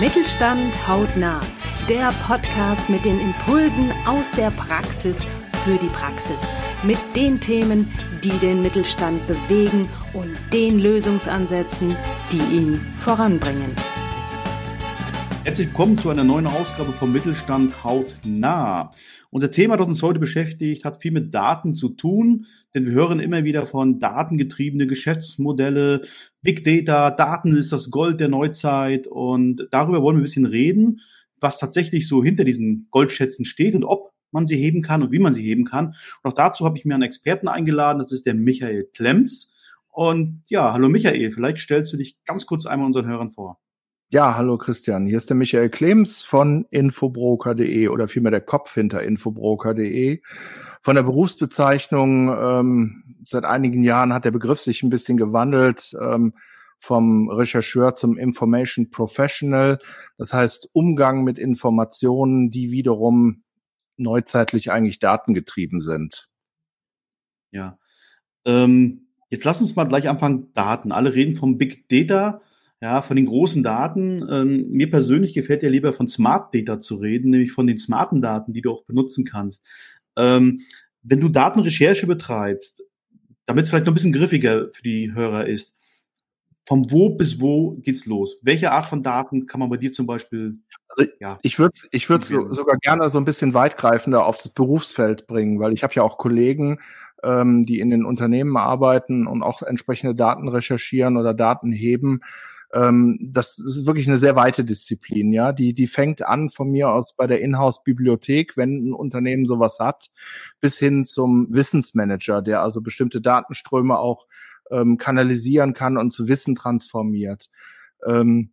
Mittelstand hautnah. Der Podcast mit den Impulsen aus der Praxis für die Praxis. Mit den Themen, die den Mittelstand bewegen und den Lösungsansätzen, die ihn voranbringen. Herzlich willkommen zu einer neuen Ausgabe vom Mittelstand hautnah. Unser Thema, das uns heute beschäftigt, hat viel mit Daten zu tun, denn wir hören immer wieder von datengetriebene Geschäftsmodelle, Big Data, Daten ist das Gold der Neuzeit und darüber wollen wir ein bisschen reden, was tatsächlich so hinter diesen Goldschätzen steht und ob man sie heben kann und wie man sie heben kann. Und auch dazu habe ich mir einen Experten eingeladen, das ist der Michael Klemms. Und ja, hallo Michael, vielleicht stellst du dich ganz kurz einmal unseren Hörern vor. Ja, hallo Christian. Hier ist der Michael Klems von infobroker.de oder vielmehr der Kopf hinter infobroker.de. Von der Berufsbezeichnung ähm, seit einigen Jahren hat der Begriff sich ein bisschen gewandelt ähm, vom Rechercheur zum Information Professional. Das heißt Umgang mit Informationen, die wiederum neuzeitlich eigentlich datengetrieben sind. Ja. Ähm, jetzt lass uns mal gleich anfangen. Daten. Alle reden vom Big Data ja, von den großen Daten. Ähm, mir persönlich gefällt ja lieber von Smart Data zu reden, nämlich von den smarten Daten, die du auch benutzen kannst. Ähm, wenn du Datenrecherche betreibst, damit es vielleicht noch ein bisschen griffiger für die Hörer ist, vom wo bis wo geht's los? Welche Art von Daten kann man bei dir zum Beispiel? Also ja, ich würde ich würde so, sogar gerne so ein bisschen weitgreifender aufs Berufsfeld bringen, weil ich habe ja auch Kollegen, ähm, die in den Unternehmen arbeiten und auch entsprechende Daten recherchieren oder Daten heben ähm, das ist wirklich eine sehr weite Disziplin, ja. Die, die fängt an von mir aus bei der Inhouse-Bibliothek, wenn ein Unternehmen sowas hat, bis hin zum Wissensmanager, der also bestimmte Datenströme auch ähm, kanalisieren kann und zu Wissen transformiert. Ähm,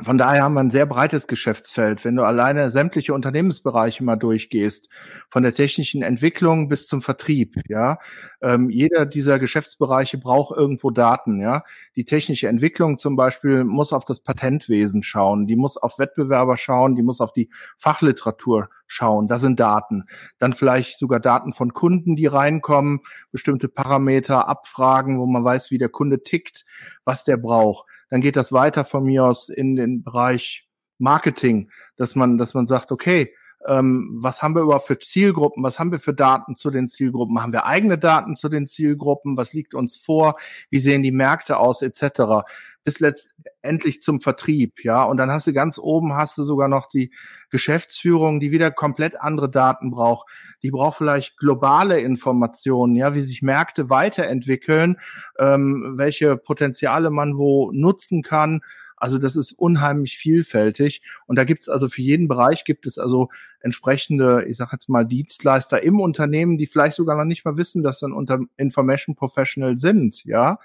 von daher haben wir ein sehr breites Geschäftsfeld. Wenn du alleine sämtliche Unternehmensbereiche mal durchgehst, von der technischen Entwicklung bis zum Vertrieb, ja, ähm, jeder dieser Geschäftsbereiche braucht irgendwo Daten, ja. Die technische Entwicklung zum Beispiel muss auf das Patentwesen schauen, die muss auf Wettbewerber schauen, die muss auf die Fachliteratur schauen. Da sind Daten. Dann vielleicht sogar Daten von Kunden, die reinkommen, bestimmte Parameter abfragen, wo man weiß, wie der Kunde tickt, was der braucht. Dann geht das weiter von mir aus in den Bereich Marketing, dass man, dass man sagt, okay, ähm, was haben wir überhaupt für Zielgruppen, was haben wir für Daten zu den Zielgruppen, haben wir eigene Daten zu den Zielgruppen, was liegt uns vor, wie sehen die Märkte aus, etc. Bis letztendlich zum Vertrieb, ja. Und dann hast du ganz oben hast du sogar noch die Geschäftsführung, die wieder komplett andere Daten braucht. Die braucht vielleicht globale Informationen, ja, wie sich Märkte weiterentwickeln, ähm, welche Potenziale man wo nutzen kann also das ist unheimlich vielfältig. Und da gibt es also für jeden Bereich gibt es also entsprechende, ich sage jetzt mal, Dienstleister im Unternehmen, die vielleicht sogar noch nicht mal wissen, dass sie ein Unter Information Professional sind, ja.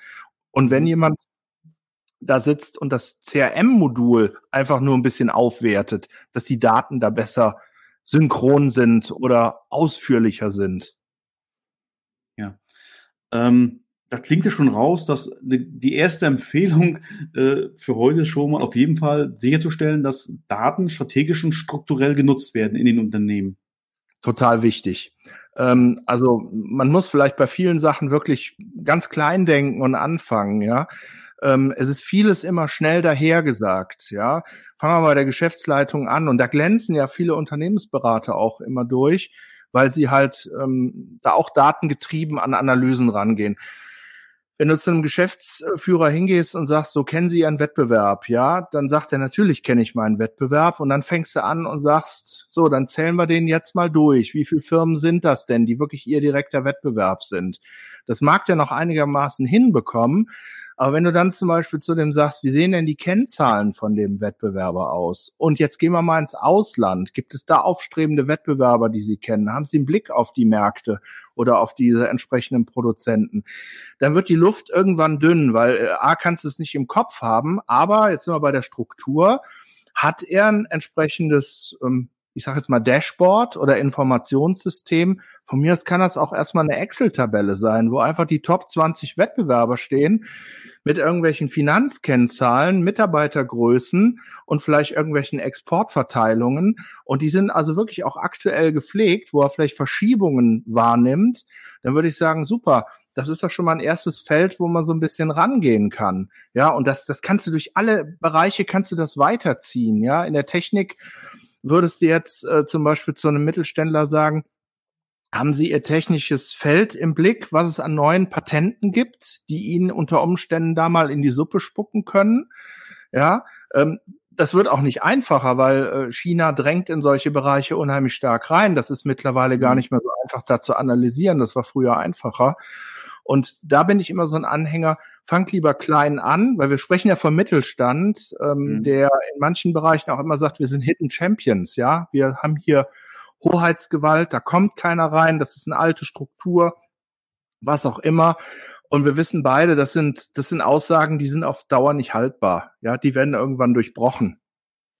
Und wenn mhm. jemand da sitzt und das CRM-Modul einfach nur ein bisschen aufwertet, dass die Daten da besser synchron sind oder ausführlicher sind. Ja. Ähm, da klingt ja schon raus, dass die erste Empfehlung äh, für heute schon mal auf jeden Fall sicherzustellen, dass Daten strategisch und strukturell genutzt werden in den Unternehmen. Total wichtig. Ähm, also man muss vielleicht bei vielen Sachen wirklich ganz klein denken und anfangen, ja. Ähm, es ist vieles immer schnell dahergesagt, ja. Fangen wir bei der Geschäftsleitung an und da glänzen ja viele Unternehmensberater auch immer durch, weil sie halt ähm, da auch datengetrieben an Analysen rangehen. Wenn du zu einem Geschäftsführer hingehst und sagst, so kennen Sie Ihren Wettbewerb, ja, dann sagt er, natürlich kenne ich meinen Wettbewerb und dann fängst du an und sagst, so, dann zählen wir den jetzt mal durch. Wie viele Firmen sind das denn, die wirklich Ihr direkter Wettbewerb sind? Das mag der noch einigermaßen hinbekommen, aber wenn du dann zum Beispiel zu dem sagst, wie sehen denn die Kennzahlen von dem Wettbewerber aus? Und jetzt gehen wir mal ins Ausland. Gibt es da aufstrebende Wettbewerber, die Sie kennen? Haben Sie einen Blick auf die Märkte oder auf diese entsprechenden Produzenten? Dann wird die Luft irgendwann dünn, weil äh, A kannst du es nicht im Kopf haben, aber jetzt sind wir bei der Struktur. Hat er ein entsprechendes, ähm, ich sage jetzt mal Dashboard oder Informationssystem, Von mir aus kann das auch erstmal eine Excel-Tabelle sein, wo einfach die Top 20 Wettbewerber stehen mit irgendwelchen Finanzkennzahlen, Mitarbeitergrößen und vielleicht irgendwelchen Exportverteilungen. Und die sind also wirklich auch aktuell gepflegt, wo er vielleicht Verschiebungen wahrnimmt. Dann würde ich sagen, super, das ist doch schon mal ein erstes Feld, wo man so ein bisschen rangehen kann. Ja, und das, das kannst du durch alle Bereiche kannst du das weiterziehen. Ja, in der Technik würdest du jetzt äh, zum Beispiel zu einem Mittelständler sagen, haben Sie Ihr technisches Feld im Blick, was es an neuen Patenten gibt, die Ihnen unter Umständen da mal in die Suppe spucken können? Ja, ähm, das wird auch nicht einfacher, weil äh, China drängt in solche Bereiche unheimlich stark rein. Das ist mittlerweile gar mhm. nicht mehr so einfach da zu analysieren. Das war früher einfacher. Und da bin ich immer so ein Anhänger, fangt lieber klein an, weil wir sprechen ja vom Mittelstand, ähm, mhm. der in manchen Bereichen auch immer sagt, wir sind Hidden Champions, ja. Wir haben hier Hoheitsgewalt, da kommt keiner rein, das ist eine alte Struktur, was auch immer. Und wir wissen beide, das sind, das sind Aussagen, die sind auf Dauer nicht haltbar. Ja, die werden irgendwann durchbrochen.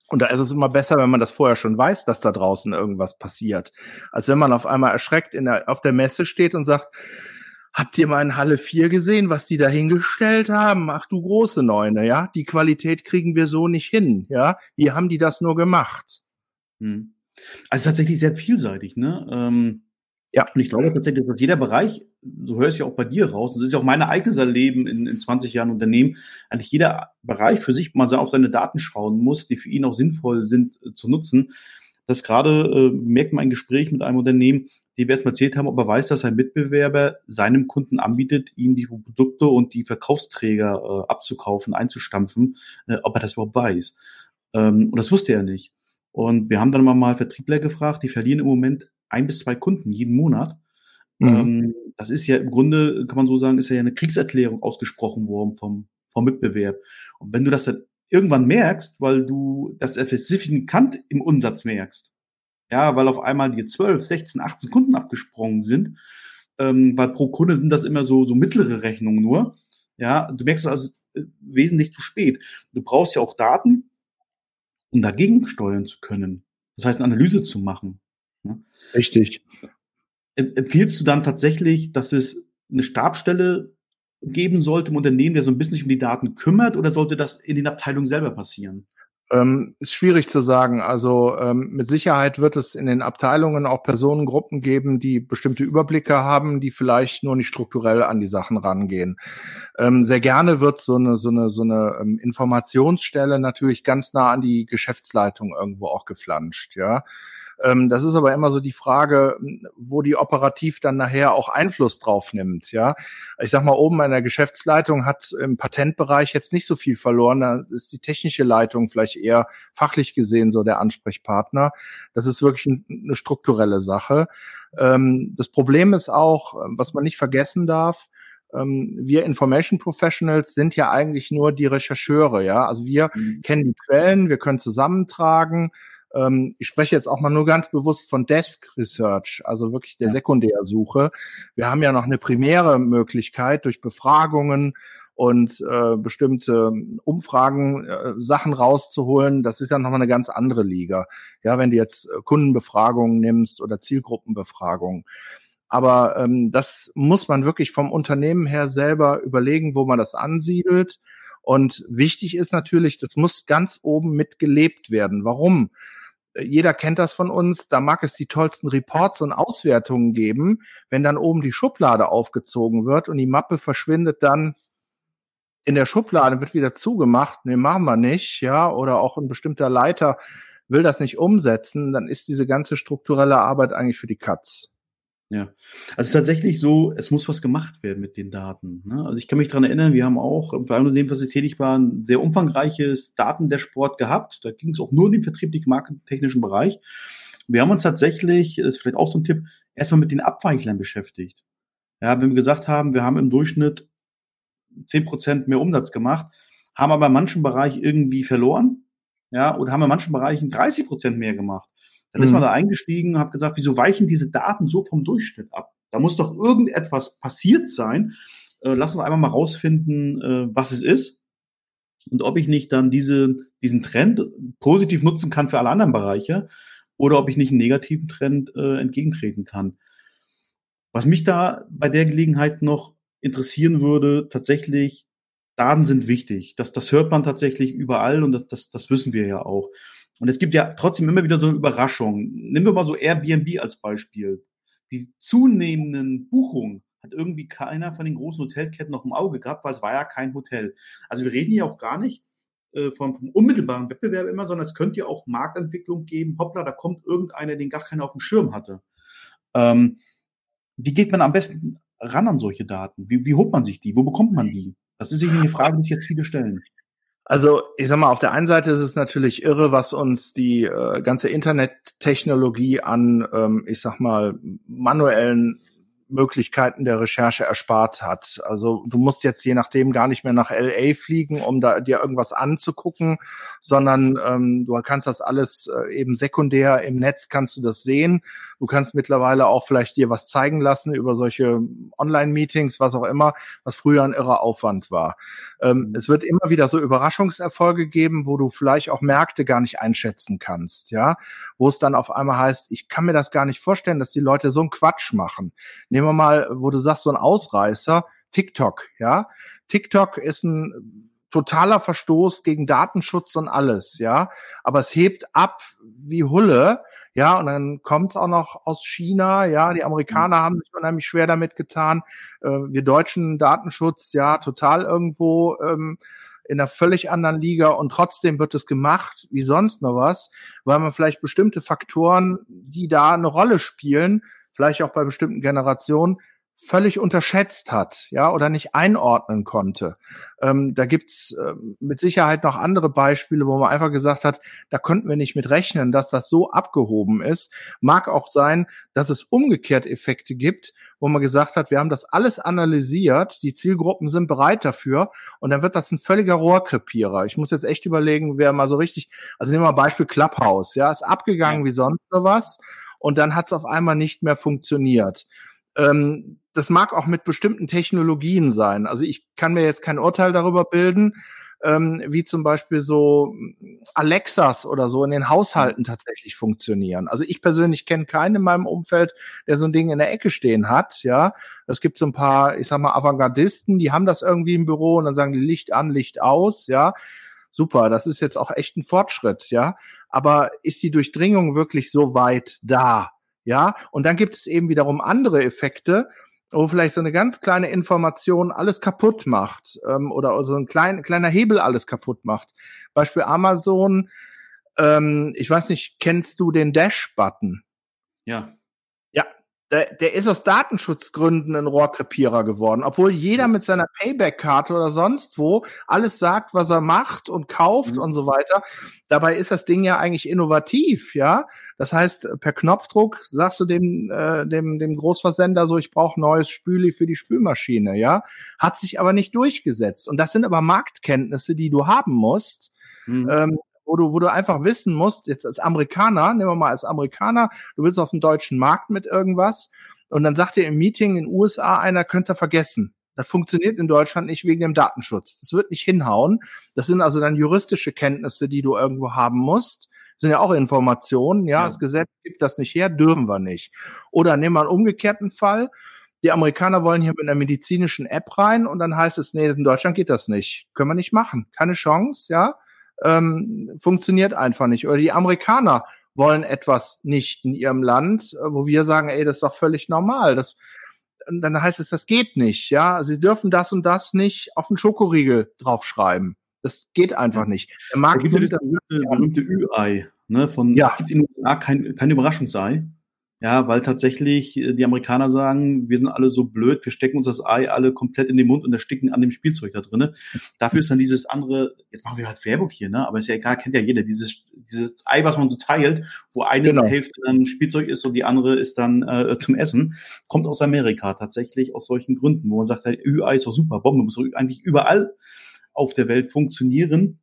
Und da ist es immer besser, wenn man das vorher schon weiß, dass da draußen irgendwas passiert, als wenn man auf einmal erschreckt in der, auf der Messe steht und sagt, habt ihr mal in Halle 4 gesehen, was die da hingestellt haben? Ach du große Neune, ja? Die Qualität kriegen wir so nicht hin, ja? Wie haben die das nur gemacht? Hm. Also tatsächlich sehr vielseitig, ne? Ähm, ja. Und ich glaube tatsächlich, dass jeder Bereich, so höre ich ja auch bei dir raus, und das ist ja auch mein eigenes Erleben in, in 20 Jahren Unternehmen, eigentlich jeder Bereich für sich mal auf seine Daten schauen muss, die für ihn auch sinnvoll sind äh, zu nutzen. Das gerade äh, merkt man ein Gespräch mit einem Unternehmen, die wir erst mal erzählt haben, ob er weiß, dass sein Mitbewerber seinem Kunden anbietet, ihm die Produkte und die Verkaufsträger äh, abzukaufen, einzustampfen, äh, ob er das überhaupt weiß. Ähm, und das wusste er nicht. Und wir haben dann mal Vertriebler gefragt, die verlieren im Moment ein bis zwei Kunden jeden Monat. Mhm. Ähm, das ist ja im Grunde, kann man so sagen, ist ja eine Kriegserklärung ausgesprochen worden vom, vom Mitbewerb. Und wenn du das dann irgendwann merkst, weil du das signifikant im Umsatz merkst, ja, weil auf einmal dir 12, 16, 18 Kunden abgesprungen sind, ähm, weil pro Kunde sind das immer so, so mittlere Rechnungen nur, ja, du merkst also äh, wesentlich zu spät. Du brauchst ja auch Daten, um dagegen steuern zu können. Das heißt, eine Analyse zu machen. Ne? Richtig. Empfiehlst du dann tatsächlich, dass es eine Stabstelle geben sollte im Unternehmen, der so ein bisschen sich um die Daten kümmert, oder sollte das in den Abteilungen selber passieren? Ähm, ist schwierig zu sagen. Also ähm, mit Sicherheit wird es in den Abteilungen auch Personengruppen geben, die bestimmte Überblicke haben, die vielleicht nur nicht strukturell an die Sachen rangehen. Ähm, sehr gerne wird so eine so eine so eine ähm, Informationsstelle natürlich ganz nah an die Geschäftsleitung irgendwo auch geflanscht. Ja, ähm, das ist aber immer so die Frage, wo die operativ dann nachher auch Einfluss drauf nimmt. Ja, ich sag mal, oben an der Geschäftsleitung hat im Patentbereich jetzt nicht so viel verloren. Da ist die technische Leitung vielleicht eher fachlich gesehen so der Ansprechpartner. Das ist wirklich eine strukturelle Sache. Ähm, das Problem ist auch, was man nicht vergessen darf, ähm, wir Information Professionals sind ja eigentlich nur die Rechercheure, ja. Also wir mhm. kennen die Quellen, wir können zusammentragen, ähm, ich spreche jetzt auch mal nur ganz bewusst von Desk Research, also wirklich der Sekundärsuche. Wir haben ja noch eine primäre Möglichkeit durch Befragungen und äh, bestimmte Umfragen äh, Sachen rauszuholen, das ist ja nochmal eine ganz andere Liga. Ja, wenn du jetzt äh, Kundenbefragungen nimmst oder Zielgruppenbefragungen. Aber ähm, das muss man wirklich vom Unternehmen her selber überlegen, wo man das ansiedelt. Und wichtig ist natürlich, das muss ganz oben mitgelebt werden. Warum? Jeder kennt das von uns, da mag es die tollsten Reports und Auswertungen geben, wenn dann oben die Schublade aufgezogen wird und die Mappe verschwindet dann in der Schublade, wird wieder zugemacht, nee, machen wir nicht, ja, oder auch ein bestimmter Leiter will das nicht umsetzen, dann ist diese ganze strukturelle Arbeit eigentlich für die Katz. Ja, also tatsächlich so, es muss was gemacht werden mit den Daten. Ne? Also ich kann mich dran erinnern, wir haben auch im Verein, in dem wir tätig waren, ein sehr umfangreiches Datendashboard gehabt. Da ging es auch nur in den vertrieblichen marketingtechnischen Bereich. Wir haben uns tatsächlich, das ist vielleicht auch so ein Tipp, erstmal mit den Abweichlern beschäftigt. Ja, wenn wir gesagt haben, wir haben im Durchschnitt zehn Prozent mehr Umsatz gemacht, haben aber in manchen Bereich irgendwie verloren, ja, oder haben in manchen Bereichen 30 Prozent mehr gemacht. Dann mhm. ist man mhm. da eingestiegen und hat gesagt, wieso weichen diese Daten so vom Durchschnitt ab? Da muss doch irgendetwas passiert sein. Äh, lass uns einfach mal rausfinden, äh, was es ist und ob ich nicht dann diese, diesen Trend positiv nutzen kann für alle anderen Bereiche oder ob ich nicht einen negativen Trend äh, entgegentreten kann. Was mich da bei der Gelegenheit noch interessieren würde, tatsächlich, Daten sind wichtig. Das, das hört man tatsächlich überall und das, das, das wissen wir ja auch. Und es gibt ja trotzdem immer wieder so eine Überraschung. Nehmen wir mal so Airbnb als Beispiel. Die zunehmenden Buchungen hat irgendwie keiner von den großen Hotelketten noch im Auge gehabt, weil es war ja kein Hotel. Also wir reden hier auch gar nicht äh, vom, vom unmittelbaren Wettbewerb immer, sondern es könnte ja auch Marktentwicklung geben. Hoppla, da kommt irgendeiner, den gar keiner auf dem Schirm hatte. Ähm, wie geht man am besten ran an solche Daten? Wie, wie holt man sich die? Wo bekommt man die? Das ist sicher eine Frage, die sich jetzt viele stellen. Also ich sag mal, auf der einen Seite ist es natürlich irre, was uns die äh, ganze Internettechnologie an, ähm, ich sag mal, manuellen Möglichkeiten der Recherche erspart hat. Also du musst jetzt je nachdem gar nicht mehr nach LA fliegen, um da dir irgendwas anzugucken, sondern ähm, du kannst das alles äh, eben sekundär im Netz kannst du das sehen. Du kannst mittlerweile auch vielleicht dir was zeigen lassen über solche Online-Meetings, was auch immer, was früher ein irrer Aufwand war. Ähm, mhm. es wird immer wieder so Überraschungserfolge geben, wo du vielleicht auch Märkte gar nicht einschätzen kannst, ja, wo es dann auf einmal heißt, ich kann mir das gar nicht vorstellen, dass die Leute so einen Quatsch machen. Nehmen wir mal, wo du sagst, so ein Ausreißer, TikTok, ja. TikTok ist ein totaler Verstoß gegen Datenschutz und alles, ja. Aber es hebt ab wie Hulle, ja, und dann kommt es auch noch aus China, ja. Die Amerikaner haben sich unheimlich schwer damit getan. Äh, wir Deutschen Datenschutz, ja, total irgendwo ähm, in einer völlig anderen Liga und trotzdem wird es gemacht wie sonst noch was, weil man vielleicht bestimmte Faktoren, die da eine Rolle spielen, vielleicht auch bei bestimmten Generationen, völlig unterschätzt hat, ja, oder nicht einordnen konnte. Ähm, da gibt's äh, mit Sicherheit noch andere Beispiele, wo man einfach gesagt hat, da konnten wir nicht mit rechnen, dass das so abgehoben ist. Mag auch sein, dass es umgekehrt Effekte gibt, wo man gesagt hat, wir haben das alles analysiert, die Zielgruppen sind bereit dafür und dann wird das ein völliger Rohrkrepierer. Ich muss jetzt echt überlegen, wer mal so richtig, also nehmen wir mal Beispiel Clubhouse, ja, ist abgegangen ja. wie sonst was und dann hat es auf einmal nicht mehr funktioniert. Ähm, das mag auch mit bestimmten Technologien sein. Also ich kann mir jetzt kein Urteil darüber bilden, ähm, wie zum Beispiel so Alexas oder so in den Haushalten tatsächlich funktionieren. Also ich persönlich kenne keinen in meinem Umfeld, der so ein Ding in der Ecke stehen hat. Ja, es gibt so ein paar, ich sag mal, Avantgardisten, die haben das irgendwie im Büro und dann sagen die Licht an, Licht aus. Ja, super. Das ist jetzt auch echt ein Fortschritt. Ja, aber ist die Durchdringung wirklich so weit da? Ja, und dann gibt es eben wiederum andere Effekte, wo vielleicht so eine ganz kleine Information alles kaputt macht ähm, oder so ein klein, kleiner Hebel alles kaputt macht. Beispiel Amazon, ähm, ich weiß nicht, kennst du den Dash-Button? Ja der, der ist aus Datenschutzgründen ein Rohrkrepierer geworden, obwohl jeder mit seiner Payback-Karte oder sonst wo alles sagt, was er macht und kauft mhm. und so weiter. Dabei ist das Ding ja eigentlich innovativ, ja. Das heißt, per Knopfdruck sagst du dem, äh, dem, dem Großversender so, ich brauche neues Spüli für die Spülmaschine, ja. Hat sich aber nicht durchgesetzt. Und das sind aber Marktkenntnisse, die du haben musst, mhm. ähm, wo du, wo du einfach wissen musst, jetzt als Amerikaner, nehmen wir mal als Amerikaner, du willst auf den deutschen Markt mit irgendwas und dann sagt dir im Meeting in den USA einer, könnte vergessen. Das funktioniert in Deutschland nicht wegen dem Datenschutz. Das wird nicht hinhauen. Das sind also dann juristische Kenntnisse, die du irgendwo haben musst. Das sind ja auch Informationen. Ja, ja, das Gesetz gibt das nicht her, dürfen wir nicht. Oder nehmen wir einen umgekehrten Fall. Die Amerikaner wollen hier mit einer medizinischen App rein und dann heißt es, nee, in Deutschland geht das nicht. Können wir nicht machen. Keine Chance, ja ähm, funktioniert einfach nicht. Oder die Amerikaner wollen etwas nicht in ihrem Land, äh, wo wir sagen, ey, das ist doch völlig normal. Das, dann heißt es, das geht nicht, ja. Sie dürfen das und das nicht auf den Schokoriegel draufschreiben. Das geht einfach nicht. Der Markt da gibt es das berühmte Ü-Ei, ne, von, ja. es gibt in den USA kein, kein Überraschungsei. Ja, weil tatsächlich äh, die Amerikaner sagen, wir sind alle so blöd, wir stecken uns das Ei alle komplett in den Mund und ersticken an dem Spielzeug da drinnen. Dafür ist dann dieses andere, jetzt machen wir halt Werbung hier, ne? Aber ist ja egal, kennt ja jeder, dieses, dieses Ei, was man so teilt, wo eine genau. Hälfte dann Spielzeug ist und die andere ist dann äh, zum Essen, kommt aus Amerika tatsächlich aus solchen Gründen, wo man sagt, halt, Ü-Ei ist doch super, Bombe muss doch eigentlich überall auf der Welt funktionieren.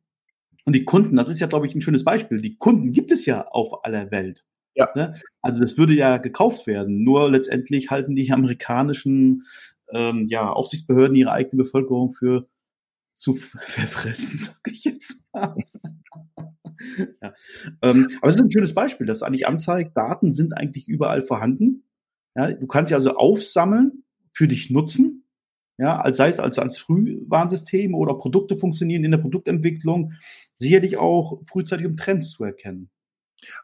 Und die Kunden, das ist ja, glaube ich, ein schönes Beispiel. Die Kunden gibt es ja auf aller Welt. Ja. Ne? Also das würde ja gekauft werden. Nur letztendlich halten die amerikanischen ähm, ja, Aufsichtsbehörden ihre eigene Bevölkerung für zu verfressen, sag ich jetzt mal. ja. ähm, aber es ist ein schönes Beispiel, das eigentlich anzeigt, Daten sind eigentlich überall vorhanden. Ja, du kannst sie also aufsammeln, für dich nutzen, ja, als sei es als, als Frühwarnsystem oder Produkte funktionieren in der Produktentwicklung, sicherlich auch frühzeitig um Trends zu erkennen.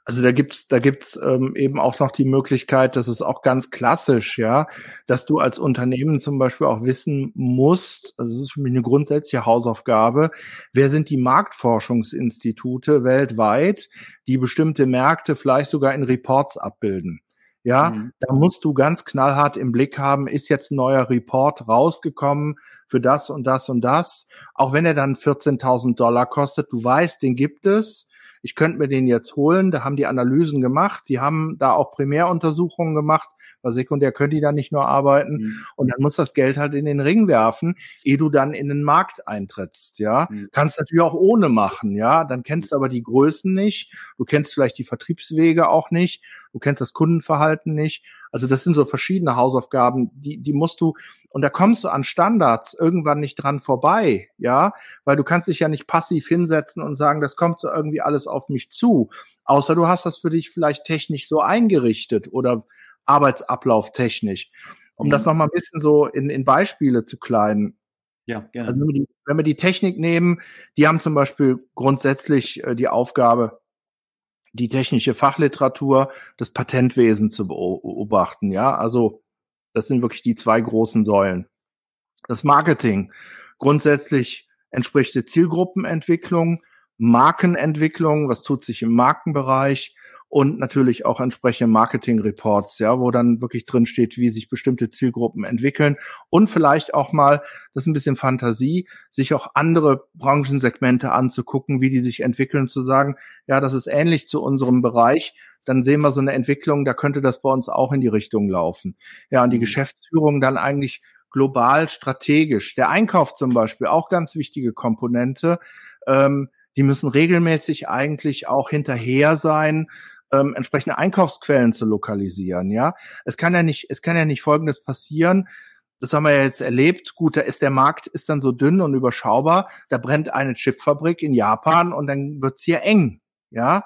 Also da gibt's da gibt's ähm, eben auch noch die Möglichkeit, dass es auch ganz klassisch, ja, dass du als Unternehmen zum Beispiel auch wissen musst, also das ist für mich eine grundsätzliche Hausaufgabe, wer sind die Marktforschungsinstitute weltweit, die bestimmte Märkte vielleicht sogar in Reports abbilden. Ja, mhm. da musst du ganz knallhart im Blick haben, ist jetzt ein neuer Report rausgekommen für das und das und das, auch wenn er dann 14.000 Dollar kostet, du weißt, den gibt es ich könnte mir den jetzt holen, da haben die Analysen gemacht, die haben da auch Primäruntersuchungen gemacht, weil sekundär können die da nicht nur arbeiten. Mhm. und dann muss das Geld halt in den Ring werfen, ehe du dann in den Markt eintrittst, ja. Mhm. Kannst natürlich auch ohne machen, ja, dann kennst du aber die Größen nicht, du kennst vielleicht die Vertriebswege auch nicht, du kennst das Kundenverhalten nicht also das sind so verschiedene Hausaufgaben, die, die musst du, und da kommst du an Standards irgendwann nicht dran vorbei, ja, weil du kannst dich ja nicht passiv hinsetzen und sagen, das kommt so irgendwie alles auf mich zu, außer du hast das für dich vielleicht technisch so eingerichtet oder Arbeitsablauf technisch. Um mhm. das nochmal ein bisschen so in, in Beispiele zu kleiden. Ja, gerne. Also wenn, wir die, wenn wir die Technik nehmen, die haben zum Beispiel grundsätzlich äh, die Aufgabe, die technische Fachliteratur, das Patentwesen zu beobachten. Ja, also das sind wirklich die zwei großen Säulen. Das Marketing grundsätzlich entspricht der Zielgruppenentwicklung, Markenentwicklung, was tut sich im Markenbereich und natürlich auch entsprechende Marketing-Reports, ja, wo dann wirklich drin steht, wie sich bestimmte Zielgruppen entwickeln und vielleicht auch mal, das ist ein bisschen Fantasie, sich auch andere Branchensegmente anzugucken, wie die sich entwickeln, zu sagen, ja, das ist ähnlich zu unserem Bereich, dann sehen wir so eine Entwicklung, da könnte das bei uns auch in die Richtung laufen. Ja, und die mhm. Geschäftsführung dann eigentlich global strategisch. Der Einkauf zum Beispiel, auch ganz wichtige Komponente. Ähm, die müssen regelmäßig eigentlich auch hinterher sein, ähm, entsprechende Einkaufsquellen zu lokalisieren. Ja, es kann ja nicht, es kann ja nicht Folgendes passieren. Das haben wir ja jetzt erlebt. Gut, da ist der Markt ist dann so dünn und überschaubar. Da brennt eine Chipfabrik in Japan und dann wird's hier eng. Ja,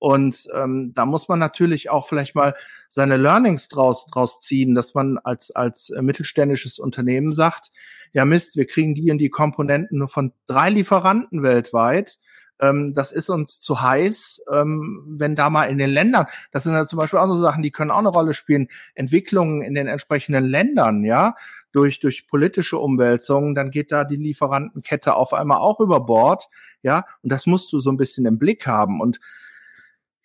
und ähm, da muss man natürlich auch vielleicht mal seine Learnings draus, draus ziehen, dass man als, als äh, mittelständisches Unternehmen sagt, ja Mist, wir kriegen die und die Komponenten nur von drei Lieferanten weltweit ähm, das ist uns zu heiß, ähm, wenn da mal in den Ländern, das sind ja zum Beispiel auch so Sachen, die können auch eine Rolle spielen, Entwicklungen in den entsprechenden Ländern, ja, durch, durch politische Umwälzungen, dann geht da die Lieferantenkette auf einmal auch über Bord, ja, und das musst du so ein bisschen im Blick haben. Und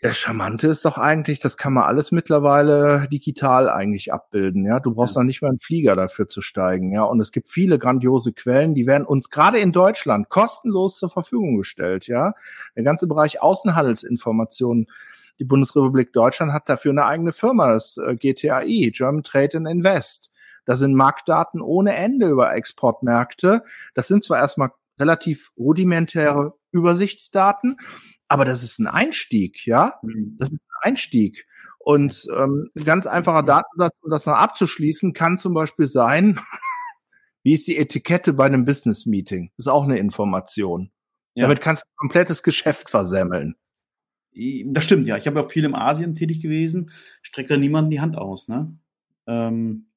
der Charmante ist doch eigentlich, das kann man alles mittlerweile digital eigentlich abbilden. Ja, du brauchst ja. noch nicht mal einen Flieger dafür zu steigen. Ja, und es gibt viele grandiose Quellen, die werden uns gerade in Deutschland kostenlos zur Verfügung gestellt. Ja, der ganze Bereich Außenhandelsinformationen. Die Bundesrepublik Deutschland hat dafür eine eigene Firma, das äh, GTAI, German Trade and Invest. Da sind Marktdaten ohne Ende über Exportmärkte. Das sind zwar erstmal relativ rudimentäre Übersichtsdaten, aber das ist ein Einstieg, ja. Mhm. Das ist ein Einstieg. Und ähm, ein ganz einfacher Datensatz, um das noch abzuschließen, kann zum Beispiel sein, wie ist die Etikette bei einem Business Meeting? Das ist auch eine Information. Ja. Damit kannst du ein komplettes Geschäft versemmeln. Das stimmt, ja. Ich habe ja viel im Asien tätig gewesen, streckt da niemand die Hand aus, ne? Ähm,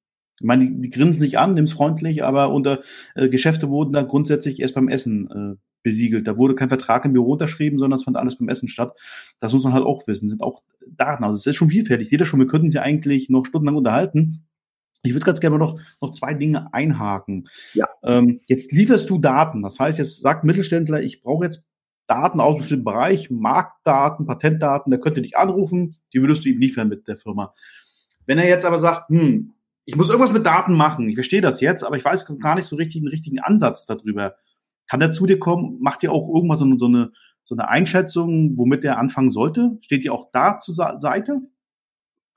ich meine, die, die grinsen sich an, nimm's freundlich, aber unter äh, Geschäfte wurden da grundsätzlich erst beim Essen äh, besiegelt. Da wurde kein Vertrag im Büro unterschrieben, sondern es fand alles beim Essen statt. Das muss man halt auch wissen. Sind auch Daten. Also es ist schon vielfältig. Jeder schon, wir könnten sich eigentlich noch stundenlang unterhalten. Ich würde ganz gerne noch, noch zwei Dinge einhaken. Ja. Ähm, jetzt lieferst du Daten. Das heißt, jetzt sagt Mittelständler, ich brauche jetzt Daten aus einem bestimmten Bereich, Marktdaten, Patentdaten, der könnte dich anrufen, die würdest du ihm liefern mit der Firma. Wenn er jetzt aber sagt, hm, ich muss irgendwas mit Daten machen, ich verstehe das jetzt, aber ich weiß gar nicht so richtig einen richtigen Ansatz darüber. Kann er zu dir kommen? Macht ihr auch irgendwann so eine, so eine, Einschätzung, womit er anfangen sollte? Steht ihr auch da zur Seite?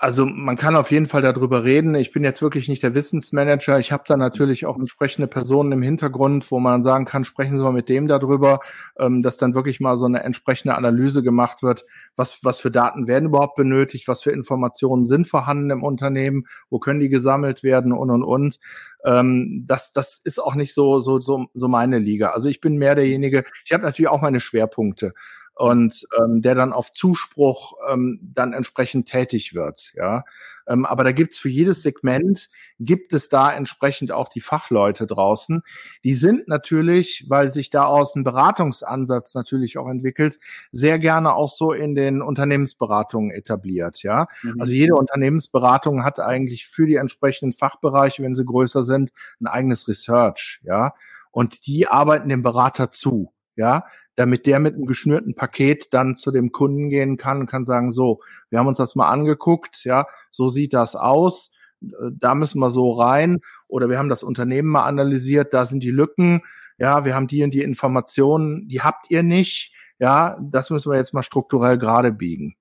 Also man kann auf jeden Fall darüber reden. Ich bin jetzt wirklich nicht der Wissensmanager. Ich habe da natürlich auch entsprechende Personen im Hintergrund, wo man sagen kann, sprechen Sie mal mit dem darüber, ähm, dass dann wirklich mal so eine entsprechende Analyse gemacht wird, was, was für Daten werden überhaupt benötigt, was für Informationen sind vorhanden im Unternehmen, wo können die gesammelt werden und und und. Ähm, das, das ist auch nicht so, so, so, so meine Liga. Also ich bin mehr derjenige, ich habe natürlich auch meine Schwerpunkte. Und ähm, der dann auf Zuspruch ähm, dann entsprechend tätig wird. Ja, ähm, aber da gibt's für jedes Segment gibt es da entsprechend auch die Fachleute draußen. Die sind natürlich, weil sich daraus ein Beratungsansatz natürlich auch entwickelt, sehr gerne auch so in den Unternehmensberatungen etabliert. Ja, mhm. also jede Unternehmensberatung hat eigentlich für die entsprechenden Fachbereiche, wenn sie größer sind, ein eigenes Research. Ja, und die arbeiten dem Berater zu. Ja, damit der mit einem geschnürten Paket dann zu dem Kunden gehen kann und kann sagen, so, wir haben uns das mal angeguckt, ja, so sieht das aus, da müssen wir so rein oder wir haben das Unternehmen mal analysiert, da sind die Lücken, ja, wir haben die und die Informationen, die habt ihr nicht, ja, das müssen wir jetzt mal strukturell gerade biegen.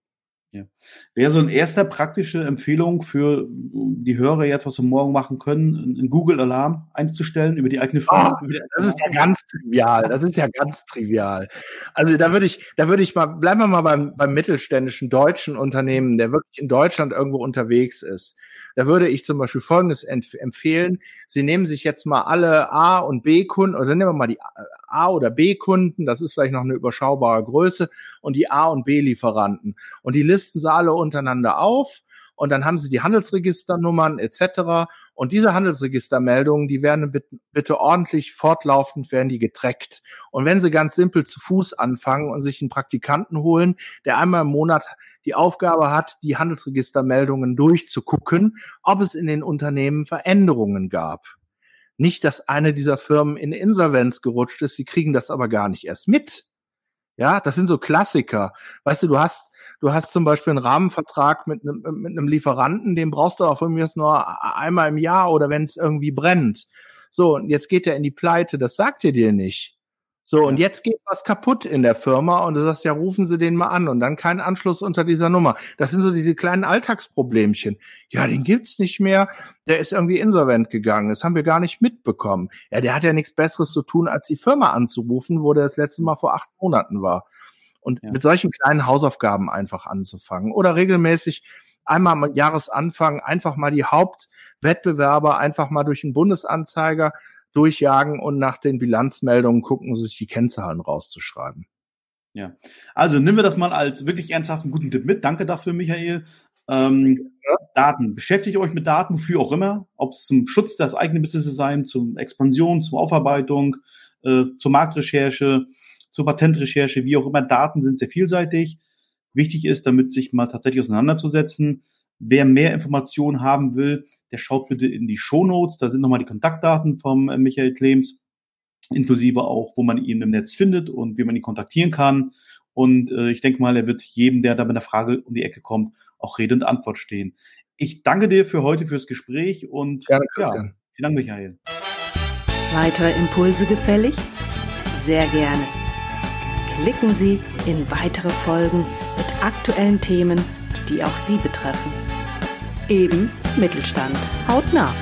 Ja. Wäre so ein erster praktische Empfehlung für die Hörer jetzt, was sie morgen machen können, einen Google-Alarm einzustellen über die eigene Firma. Oh, das ist ja ganz trivial. Das ist ja ganz trivial. Also da würde ich, da würde ich mal, bleiben wir mal beim, beim mittelständischen deutschen Unternehmen, der wirklich in Deutschland irgendwo unterwegs ist. Da würde ich zum Beispiel Folgendes empfehlen. Sie nehmen sich jetzt mal alle A- und B-Kunden, oder nehmen wir mal die A- oder B-Kunden, das ist vielleicht noch eine überschaubare Größe, und die A- und B-Lieferanten. Und die listen sie alle untereinander auf und dann haben sie die Handelsregisternummern etc. Und diese Handelsregistermeldungen, die werden bitte, bitte ordentlich fortlaufend werden die getrackt. Und wenn sie ganz simpel zu Fuß anfangen und sich einen Praktikanten holen, der einmal im Monat die Aufgabe hat, die Handelsregistermeldungen durchzugucken, ob es in den Unternehmen Veränderungen gab. Nicht, dass eine dieser Firmen in Insolvenz gerutscht ist, sie kriegen das aber gar nicht erst mit. Ja, das sind so Klassiker. Weißt du, du hast, du hast zum Beispiel einen Rahmenvertrag mit einem, mit einem Lieferanten, den brauchst du auch von nur einmal im Jahr oder wenn es irgendwie brennt. So, und jetzt geht er in die Pleite, das sagt er dir nicht. So, und jetzt geht was kaputt in der Firma und du sagst, ja, rufen Sie den mal an und dann kein Anschluss unter dieser Nummer. Das sind so diese kleinen Alltagsproblemchen. Ja, den gibt's nicht mehr. Der ist irgendwie insolvent gegangen. Das haben wir gar nicht mitbekommen. Ja, der hat ja nichts Besseres zu tun, als die Firma anzurufen, wo der das letzte Mal vor acht Monaten war. Und ja. mit solchen kleinen Hausaufgaben einfach anzufangen oder regelmäßig einmal am Jahresanfang einfach mal die Hauptwettbewerber einfach mal durch den Bundesanzeiger durchjagen und nach den Bilanzmeldungen gucken, sich die Kennzahlen rauszuschreiben. Ja, also nehmen wir das mal als wirklich ernsthaften guten Tipp mit. Danke dafür, Michael. Ähm, ja. Daten. Beschäftigt euch mit Daten, wofür auch immer. Ob es zum Schutz des eigenen Businesses sein, zum Expansion, zur Aufarbeitung, äh, zur Marktrecherche, zur Patentrecherche, wie auch immer. Daten sind sehr vielseitig. Wichtig ist, damit sich mal tatsächlich auseinanderzusetzen. Wer mehr Informationen haben will, der schaut bitte in die Shownotes. Da sind nochmal die Kontaktdaten vom äh, Michael Klems, inklusive auch, wo man ihn im Netz findet und wie man ihn kontaktieren kann. Und äh, ich denke mal, er wird jedem, der da mit einer Frage um die Ecke kommt, auch Rede und Antwort stehen. Ich danke dir für heute fürs Gespräch und Gerne, Christian. ja, vielen Dank, Michael. Weitere Impulse gefällig? Sehr gerne. Klicken Sie in weitere Folgen mit aktuellen Themen, die auch Sie betreffen. Eben Mittelstand. Hautnah.